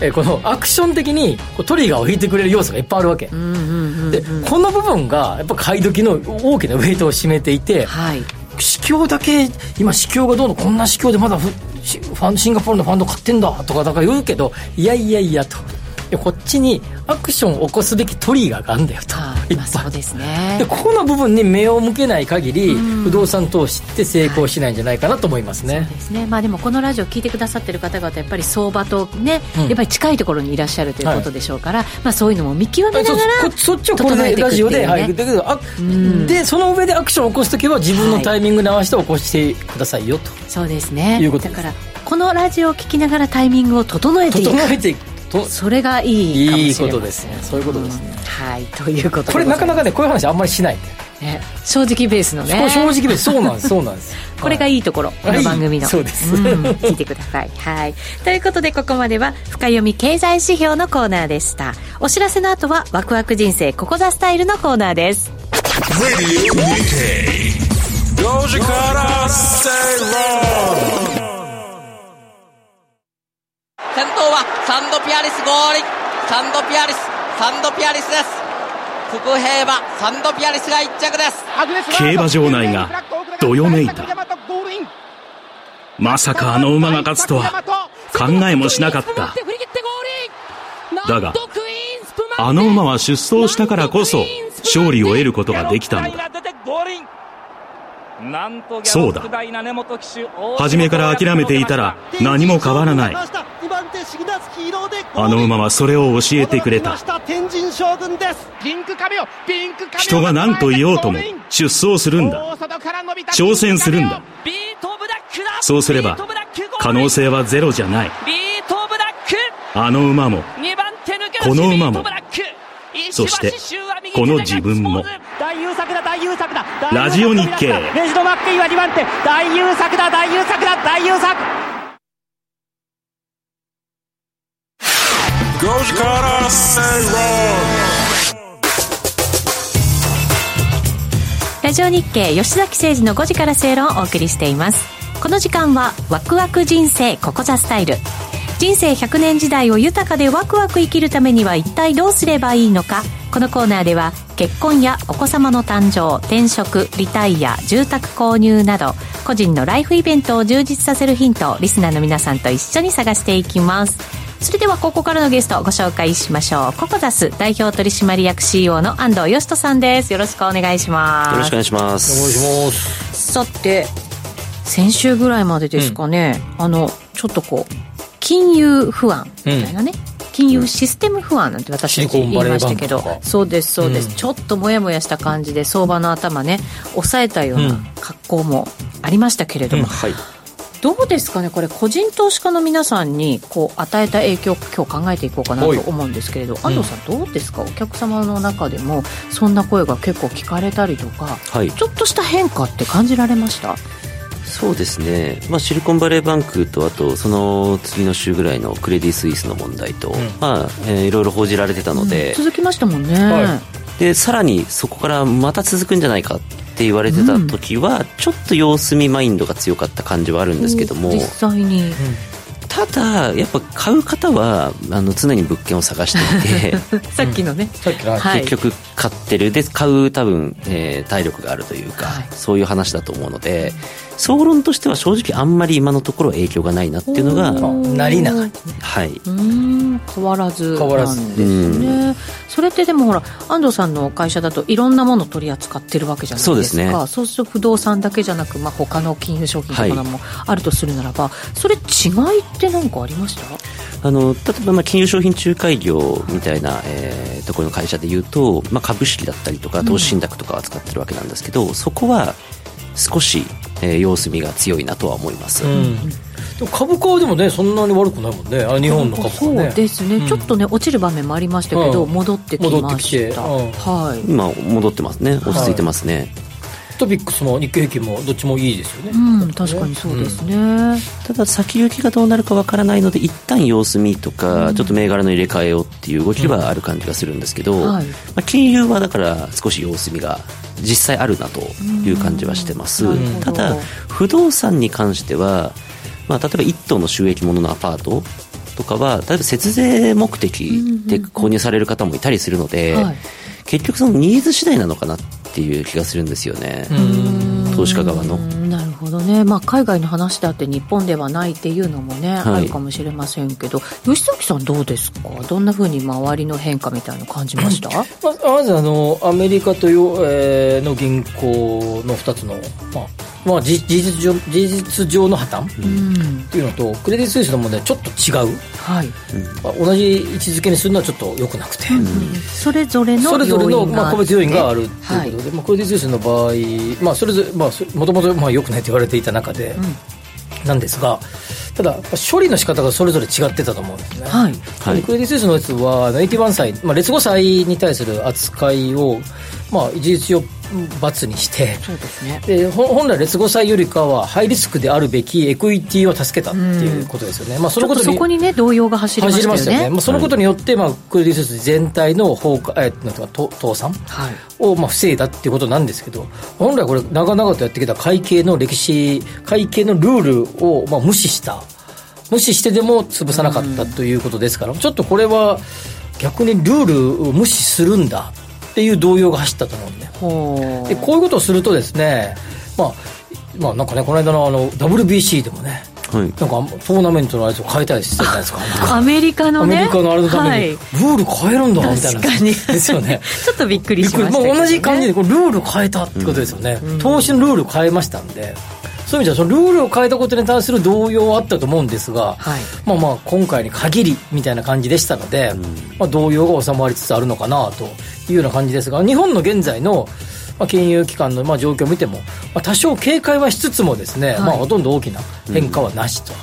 えこのアクション的にトリガーを引いてくれる要素がいっぱいあるわけ、でこの部分がやっぱ買い時の大きなウェイトを占めていて、はい、市況だけ今市況がどうのこんな市況でまだファンシンガポールのファンド買ってんだとかだから言うけどいやいやいやと。こっちにアクションを起こすべきトリガーがあるんだよと、そうですね。でここの部分に目を向けない限り、不動産投資って成功しないんじゃないかなと思いますね、はい、そうですね、まあ、でもこのラジオ聞いてくださってる方々やっぱり相場とね、うん、やっぱり近いところにいらっしゃるということでしょうから、はい、まあ、そういうのも見極めながらそっちをこれでラジオで、はい、だけどあ、でその上でアクションを起こす時は自分のタイミングに合わせて起こしてくださいよと、そうですね。だからこのラジオを聞きながらタイミングを整えていく。整えていくとそれがいいいいことですね。そういうことですね、うん、はい。ということこれなかなかねこういう話あんまりしないね、正直ベースのね。正直ベース。そうなんですそうなんです。これがいいところ、この番組の。そうです、うん、聞いてください。はい。ということでここまでは深読み経済指標のコーナーでした。お知らせの後はワクワク人生ここザスタイルのコーナーです先頭はサンドピアリス合輪サンドピアリスサンドピアリスです。福平馬サンドピアリスが1着です。競馬場内がどよめいた。まさかあの馬が勝つとは考えもしなかった。だがあの馬は出走したからこそ勝利を得ることができたのだそうだ。初めから諦めていたら何も変わらない。あの馬はそれを教えてくれた。人が何と言おうとも出走するんだ。挑戦するんだ。そうすれば可能性はゼロじゃない。あの馬もこの馬もそしてこの自分もラジオ日経。レジド・マッケイは2番手。大優作だ。大優作だ。大優作。5時から正ラジオ日経吉崎誠二の5時から正論をお送りしています。この時間はワクワク人生ここザスタイル人生100年時代を豊かでワクワク生きるためには一体どうすればいいのか。このコーナーでは結婚やお子様の誕生転職リタイア住宅購入など個人のライフイベントを充実させるヒントをリスナーの皆さんと一緒に探していきます。それではここからのゲストをご紹介しましょう。ココザス代表取締役 CEO の安藤義人さんです。よろしくお願いします。よろしくお願いします。お願いします。さて先週ぐらいまでですかね、うん、あのちょっとこう金融不安みたいなね、うん、金融システム不安なんて私たち言いましたけど。そうですそうです、うん、ちょっともやもやした感じで相場の頭ね抑えたような格好もありましたけれども、うんはい、どうですかねこれ個人投資家の皆さんにこう与えた影響今日考えていこうかなと思うんですけれど。安藤さん。どうですか、お客様の中でもそんな声が結構聞かれたりとか、はい、ちょっとした変化って感じられました？そうですね、まあ、シリコンバレーバンクとあとその次の週ぐらいのクレディ・スイスの問題と、うん、まあえー、いろいろ報じられてたので、うん、続きましたもんね、はい、でさらにそこからまた続くんじゃないかって言われてた時は、うん、ちょっと様子見マインドが強かった感じはあるんですけども実際に、ただやっぱ買う方はあの常に物件を探していて さっきのね、さっきの、結局買ってる。で買う多分、えー、体力があるというか、はい、そういう話だと思うので、総論としては正直あんまり今のところ影響がないなっていうのがなりながはい。うん。変わらずなんですね。それってでもほら安藤さんの会社だといろんなものを取り扱ってるわけじゃないですか。そうですね。そうすると不動産だけじゃなく、まあ、他の金融商品とかもあるとするならば、はい、それ違いって何かありました？あの例えばまあ金融商品仲介業みたいな、えー、ところの会社でいうと、まあ、株式だったりとか投資信託とか扱ってるわけなんですけど、うん、そこは少しえー、様子見が強いなとは思います、うん、でも株価はでもねそんなに悪くないもんね。あ日本の株価ね。そうですね、うん、ちょっとね落ちる場面もありましたけど、うん、戻ってきました、はい、今戻ってますね。落ち着いてますね、はいトピックスも日経平均もどっちもいいですよね、うん、確かにそうですね、うん、ただ先行きがどうなるかわからないので一旦様子見とか、うん、ちょっと銘柄の入れ替えをっていう動きはある感じがするんですけど、はい、まあ、金融はだから少し様子見が実際あるなという感じはしてます、ただ不動産に関しては、まあ、例えば1棟の収益もののアパートとかは例えば節税目的で購入される方もいたりするので、はい、結局そのニーズ次第なのかなっていう気がするんですよね。投資家側の。なるほどね、まあ、海外の話であって日本ではないっていうのもね、はい、あるかもしれませんけど吉崎さんどうですか？どんなふうに周りの変化みたいな感じました？ままずあのアメリカという、えー、の銀行の2つの、まあまあ、事実上事実上の破綻、っていうのとクレディ・スイスの問題はちょっと違う、はい。まあ、同じ位置づけにするのはちょっとよくなくて、うん、それぞれのそれぞれの、まあ、個別要因があるということで、はい、まあ、クレディ・スイスの場合、まあ、それぞれ、まあ、もともとよくないと言われていた中で、なんですがただ処理の仕方がそれぞれ違ってたと思うんですね、はい。はい、クレディ・スイスのやつは81歳、まあ、劣後債に対する扱いを、まあ、事実上罰にして。そうです、ね、で本来劣後債よりかはハイリスクであるべきエクイティを助けたっていうことですよね、まあ、そのことそこにね動揺が走りましたよねしたよね、まあ、そのことによって、まあ、クレディ・スイス全体の崩壊、えー、なんていうか倒産を、まあ、防いだっていうことなんですけど本来これ長々とやってきた会計の歴史会計のルールを、まあ、無視した。無視してでも潰さなかったということですから、ちょっとこれは逆にルールを無視するんだっていう動揺が走ったと思うんででこういうことをするとですねまあまあなんかねこの間のあの WBC でもねはい、なんかトーナメントのやつを変えたりしてたじゃないですか。アメリカのね。アメリカのあれのために、はい、ルール変えるんだみたいな。ですよね。ちょっとびっくりしました、ね、同じ感じでこれルール変えたってことですよね、うん、投資のルール変えましたんでそういう意味そのルールを変えたことに対する動揺はあったと思うんですが、はい、まあまあ今回に限りみたいな感じでしたので、うん、まあ、動揺が収まりつつあるのかなというような感じですが日本の現在のまあ、金融機関のまあ状況を見ても、まあ、多少警戒はしつつもですね、はい、まあ、ほとんど大きな変化はなしと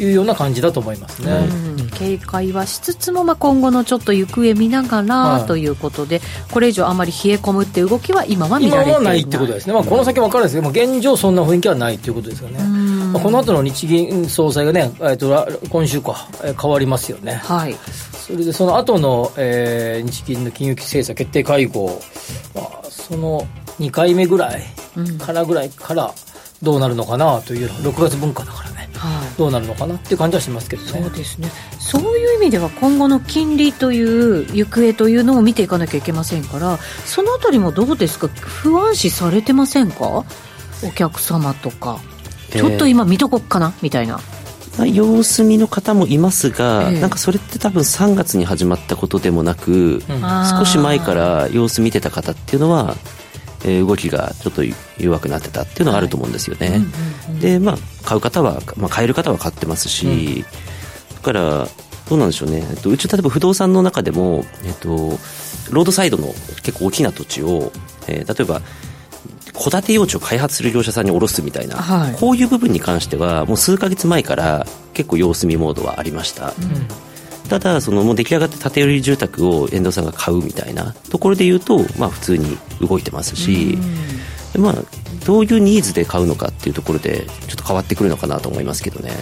いうような感じだと思いますね、うん、警戒はしつつも、まあ、今後のちょっと行方見ながらということで、これ以上あまり冷え込むっていう動きは今は見られていない。今はないってことですね、まあ、この先分かるんですけども現状そんな雰囲気はないということですよね、まあ、この後の日銀総裁がね、えー、と今週か、えー、変わりますよね。はいそれでその後の、えー、日銀の金融政策決定会合、まあ、その2回目ぐらいからぐらいからどうなるのかなという、6月分化だからね、はい、どうなるのかなっていう感じはしますけどね。そうですね。そういう意味では今後の金利という行方というのを見ていかなきゃいけませんからそのあたりもどうですか？不安視されてませんか？お客様とか。ちょっと今見とこっかな？みたいな様子見の方もいますが、えなんかそれって多分3月に始まったことでもなく、うん、少し前から様子見てた方っていうのは、えー、動きがちょっと弱くなってたっていうのがあると思うんですよね、はいでまあ買う方は、まあ、買える方は買ってますし、うん、だからどうなんでしょうね、えっと、うち例えば不動産の中でも、えっと、ロードサイドの結構大きな土地を、えー、例えば戸建て用地を開発する業者さんに卸すみたいな、はい、こういう部分に関してはもう数か月前から結構様子見モードはありました、うん、ただそのもう出来上がって建て売り住宅を遠藤さんが買うみたいなところで言うと、まあ、普通に動いてますし、うん、まあ、どういうニーズで買うのかっていうところでちょっと変わってくるのかなと思いますけどね。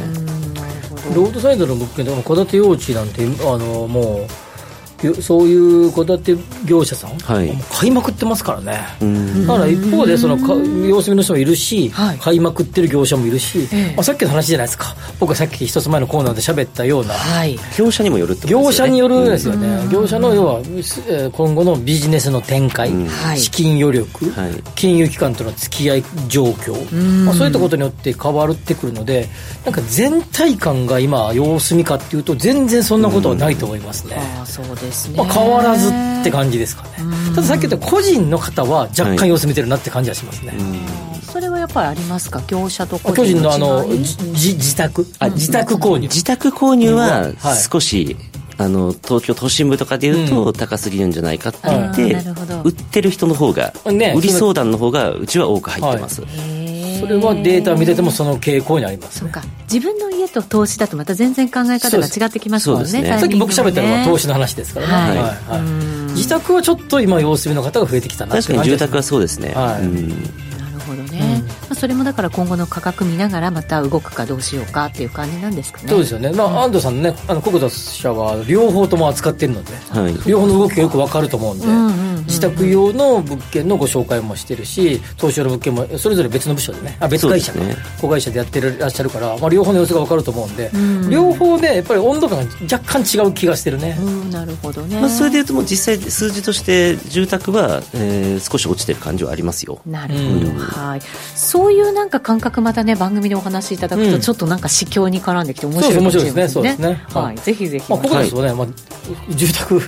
ロードサイドの物件でも戸建て用地なんてあのもうそういう戸建て業者さん、はい、買いまくってますからね、だから一方でその様子見の人もいるし、はい、買いまくってる業者もいるし、ええ、まあ、さっきの話じゃないですか。僕がさっき一つ前のコーナーで喋ったような、はい、業者にもよるってことですね。業者によるんですよね、業者の要は今後のビジネスの展開、資金余力、金融機関との付き合い状況、まあ、そういったことによって変わってくるのでなんか全体感が今様子見かっていうと全然そんなことはないと思いますね、あそうですね、まあ、変わらずって感じですかね。たださっき言った個人の方は若干様子見てるなって感じはしますね、はい、それはやっぱりありますか？業者と個人のあの自宅。あ自宅購入。自宅。購入は少し、あの東京都心部とかでいうと高すぎるんじゃないかって言って、売ってる人の方が、売り相談の方がうちは多く入ってます、それはデータ見ててもその傾向にあります、ね、そうか。自分の家と投資だとまた全然考え方が違ってきますもんね、ね、さっき僕喋ったのは投資の話ですからね、はい。はいはい、自宅はちょっと今様子見の方が増えてきたな確かに住宅はそうですね、はい、うそれもだから今後の価格見ながらまた動くかどうしようかっていう感じなんですかね。そうですよね、まあ、安藤さんねあの国土社は両方とも扱ってるので、はい、両方の動きがよく分かると思うんで、うんうんうんうん、自宅用の物件のご紹介もしてるし投資用の物件もそれぞれ別の部署でねあ別会社か、ね、子会社でやってらっしゃるから、まあ、両方の様子が分かると思うんで、うん。うん、両方ねやっぱり温度感が若干違う気がしてるね、うん、なるほどね、まあ、それでいうともう実際数字として住宅は、えー、少し落ちてる感じはありますよ。なるほど、うん、はい。そういうなんか感覚またね番組でお話しいただくと、ちょっとなんか市況に絡んできて面白いかもしれませんね。ねはい、ぜひぜひ。まあ、僕ですよね、まあ、住宅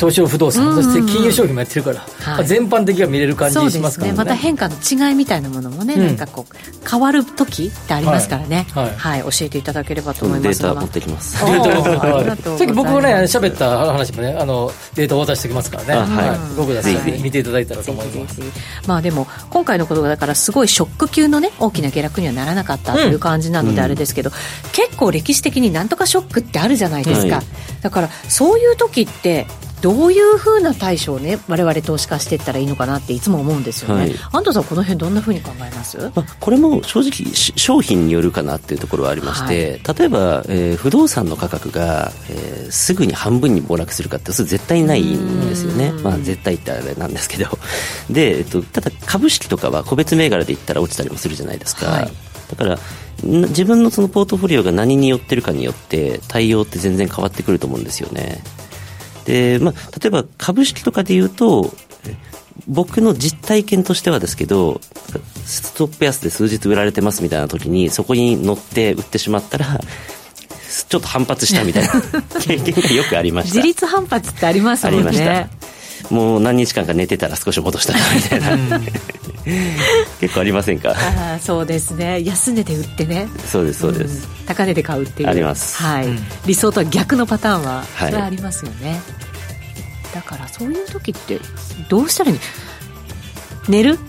東証不動産、そして金融商品もやってるから、はい、全般的には見れる感じしますからね、ね、また変化の違いみたいなものもね、うん、なんかこう変わる時ってありますからね、はい、はい、教えていただければと思います。データ持ってきます。さっき僕がね喋った話もねあのデータを渡しておきますからね、はい、僕たち見ていただいたらと思います。まあでも今回のことがだからすごいショック級のね大きな下落にはならなかったという感じなのであれですけど、うん、結構歴史的になんとかショックってあるじゃないですか、はい、だからそういう時ってどういうふうな対処をね我々投資家していったらいいのかなっていつも思うんですよね、はい、安藤さんこの辺どんなふうに考えます、まあ、これも正直商品によるかなっていうところはありまして、はい、例えば、えー、不動産の価格が、えー、すぐに半分に暴落するかってそれ絶対ないんですよね。まあ絶対ってあれなんですけど。で、えっと、ただ株式とかは個別銘柄で言ったら落ちたりもするじゃないですか、はい、だから自分のそのポートフォリオが何によってるかによって対応って全然変わってくると思うんですよねで、まあ、例えば株式とかで言うと、僕の実体験としてはですけど、ストップ安で数日売られてますみたいな時に、そこに乗って売ってしまったら、ちょっと反発したみたいな経験がよくありました。自立反発ってありますもんね。ありました。もう何日間か寝てたら少し戻したみたいな。結構ありませんか？あそうですね。安値で売ってね。そうですそうです、うん、高値で買うっていう。あります、はい、うん、理想とは逆のパターンはそれはありますよね、はい、だからそういう時ってどうしたらいい寝る？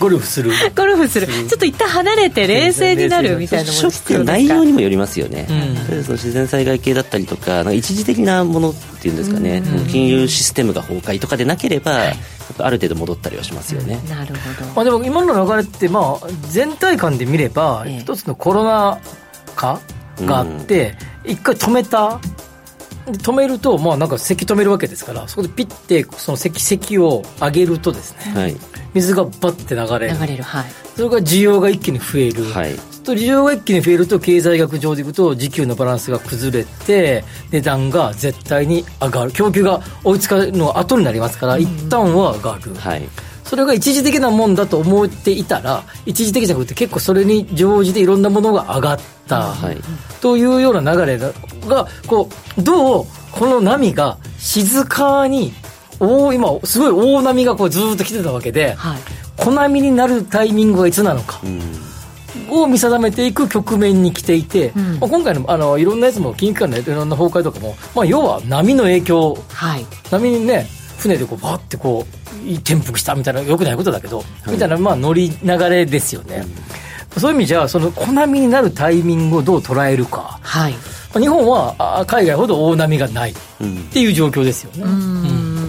ゴルフする？ゴルフする。ちょっと一旦離れて冷静になるみたいなもの必要内容にもよりますよね、うん、その自然災害系だったりとか一時的なものっていうんですかね、うん、金融システムが崩壊とかでなければ、はいある程度戻ったりはしますよね。なるほど。まあでも今の流れってまあ全体感で見れば、一つのコロナ禍があって、一回止めた。止めると、まあ、なんか咳止めるわけですからそこでピッてその咳咳を上げるとですね、はい、水がバッて流れる。流れる、はい、それから需要が一気に増える、はい、と需要が一気に増えると経済学上でいくと需給のバランスが崩れて値段が絶対に上がる。供給が追いつかるの後になりますから、うん、一旦は上がる、はい、それが一時的なもんだと思っていたら一時的じゃなくて結構それに乗じていろんなものが上がった、はい、というような流れがこうどうこの波が静かに大今すごい大波がこうずっと来てたわけで、はい、小波になるタイミングがいつなのか。うん。を見定めていく局面に来ていて、うん、まあ、今回のあのいろんなやつも金融機関のいろんな崩壊とかも、まあ、要は波の影響、はい、波にね船でこうバーってこう転覆したみたいなよくないことだけど、はい、みたいなまあ乗り流れですよね、うん、そういう意味じゃその小波になるタイミングをどう捉えるか、はい、日本は海外ほど大波がないっていう状況ですよね。うん。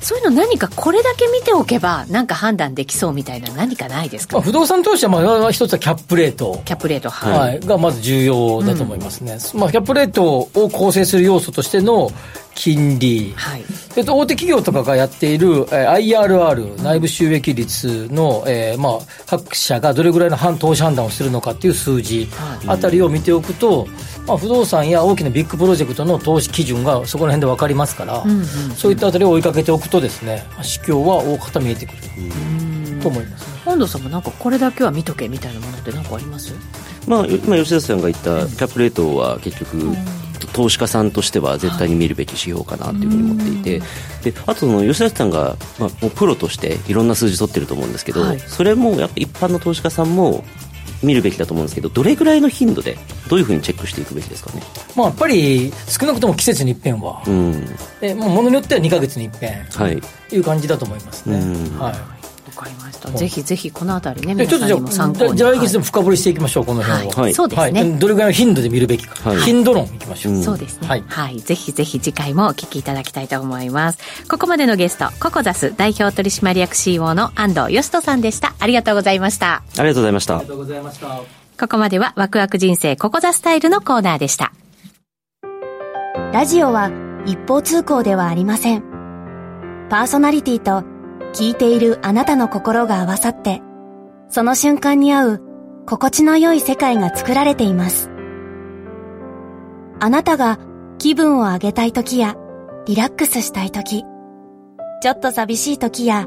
そういうの何かこれだけ見ておけばなんか判断できそうみたいな何かないですか、まあ、不動産投資はまあ一つはキャップレート。キャップレートはい、はい、がまず重要だと思いますね、うん、まあ、キャップレートを構成する要素としての金利、はい、えっと、大手企業とかがやっている、えー、IRR 内部収益率の、えーまあ、各社がどれぐらいの反投資判断をするのかっていう数字あたりを見ておくと、まあ、不動産や大きなビッグプロジェクトの投資基準がそこら辺で分かりますから、うんうん、そういったあたりを追いかけておくとですね市況は大方見えてくると。思います、ね、本堂さんもなんかこれだけは見とけみたいなものって何かあります？まあ、今吉田さんが言ったキャップレートは結局、投資家さんとしては絶対に見るべき指標かなというふうに思っていて、であとその吉田さんが、まあ、もうプロとしていろんな数字取ってると思うんですけど、はい、それもやっぱ一般の投資家さんも見るべきだと思うんですけどどれぐらいの頻度でどういうふうにチェックしていくべきですかね、まあ、やっぱり少なくとも季節に一遍は、うん、えもうものによっては2か月に一遍、はい、いう感じだと思いますね。はいかりました。ぜひぜひこのあたりね皆さんにも参考に。じゃあ来月でも深掘りしていきましょうこの辺を、はい、そうですね、どれぐらいの頻度で見るべきか、頻度論いきましょう、そうですね。はい、はい、ぜひぜひ次回もお聞きいただきたいと思います。ここまでのゲストココザス代表取締役 CEO の安藤義人さんでした。ありがとうございました。ありがとうございました。ありがとうございました。ここまではワクワク人生ココザスタイルのコーナーでした。ラジオは一方通行ではありません。パーソナリティと聞いているあなたの心が合わさって、その瞬間に合う心地の良い世界が作られています。あなたが気分を上げたい時やリラックスしたい時、ちょっと寂しい時や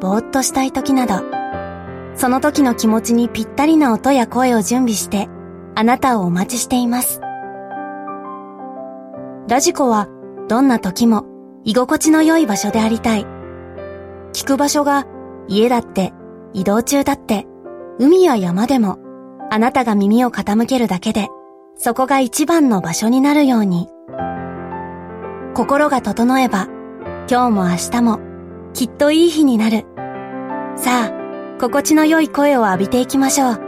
ぼーっとしたい時など、その時の気持ちにぴったりな音や声を準備してあなたをお待ちしています。ラジコはどんな時も居心地の良い場所でありたい。聞く場所が家だって移動中だって海や山でもあなたが耳を傾けるだけでそこが一番の場所になるように。心が整えば今日も明日もきっといい日になる。さあ心地の良い声を浴びていきましょう。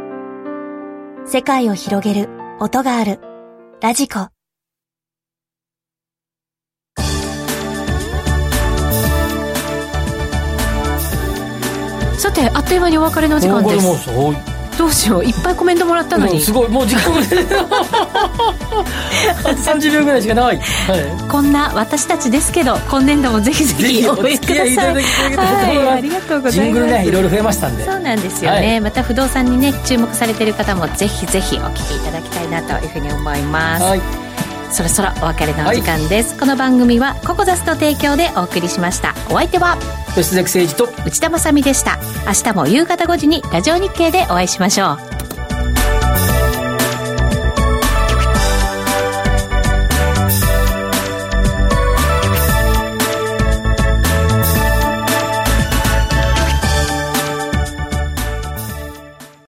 世界を広げる音がある。ラジコ。さてあっという間にお別れの時間です。どうしよういっぱいコメントもらったのに、すごいもう実行 あと30秒ぐらいしかない、はい、こんな私たちですけど今年度もぜひぜひ応援ください。はい、ありがとうございます。ジングルねいろいろ増えましたんで。そうなんですよね、はい、また不動産にね注目されている方もぜひぜひお聞きいただきたいなというふうに思います、はいそろそろお別れのお時間です、はい、この番組はココザスと提供でお送りしました。お相手は吉崎誠二と内田まさでした。明日も夕方5時にラジオ日経でお会いしましょう